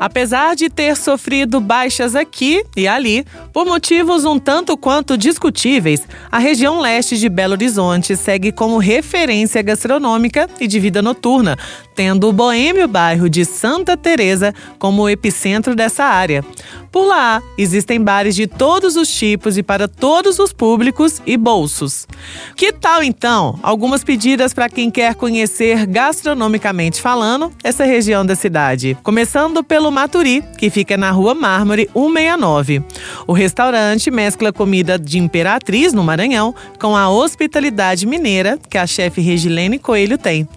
Apesar de ter sofrido baixas aqui e ali, por motivos um tanto quanto discutíveis, a região leste de Belo Horizonte segue como referência gastronômica e de vida noturna, tendo o boêmio bairro de Santa Teresa como o epicentro dessa área. Por lá, existem bares de todos os tipos e para todos os públicos e bolsos. Que tal então algumas pedidas para quem quer conhecer gastronomicamente falando essa região da cidade? Começando pelo Maturi, que fica na Rua Mármore 169. O restaurante mescla comida de imperatriz no Maranhão com a hospitalidade mineira que a chefe Regilene Coelho tem.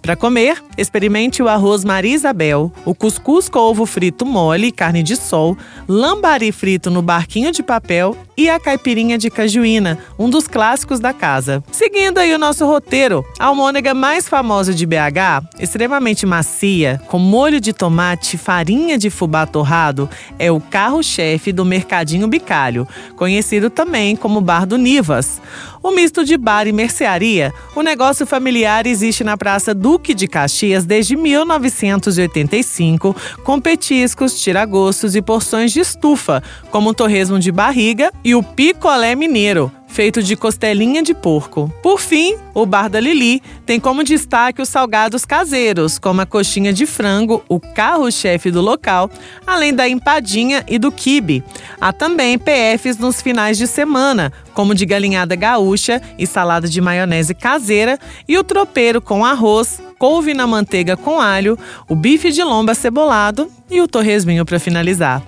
Para comer, experimente o arroz Maria Isabel, o cuscuz com ovo frito mole e carne de sol, lambari frito no barquinho de papel e a caipirinha de cajuína, um dos clássicos da casa. Seguindo aí o nosso roteiro, a almôndega mais famosa de BH, extremamente macia, com molho de tomate, farinha de fubá torrado, é o carro-chefe do Mercadinho Bicalho, conhecido também como Bar do Nivas. O misto de bar e mercearia, o negócio familiar existe na Praça Duque de Caxias desde 1985, com petiscos, tiragostos e porções de estufa, como o torresmo de barriga e o picolé mineiro, feito de costelinha de porco. Por fim, o Bar da Lili tem como destaque os salgados caseiros, como a coxinha de frango, o carro-chefe do local, além da empadinha e do quibe. Há também PFs nos finais de semana, como de galinhada gaúcha e salada de maionese caseira, e o tropeiro com arroz, couve na manteiga com alho, o bife de lomba cebolado e o torresminho para finalizar.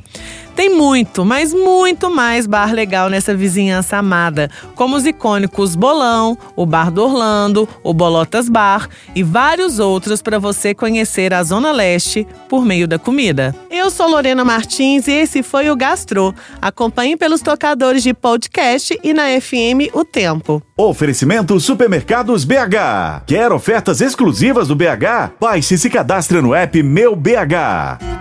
Tem muito, mas muito mais bar legal nessa vizinhança amada, como os icônicos Bolão, o Bar do Orlando, o Bolotas Bar e vários outros para você conhecer a Zona Leste por meio da comida. Eu sou Lorena Martins e esse foi o Gastro. Acompanhe pelos tocadores de podcast e na FM O Tempo. Oferecimento Supermercados BH. Quer ofertas exclusivas do BH? Baixe e se cadastre no app Meu BH.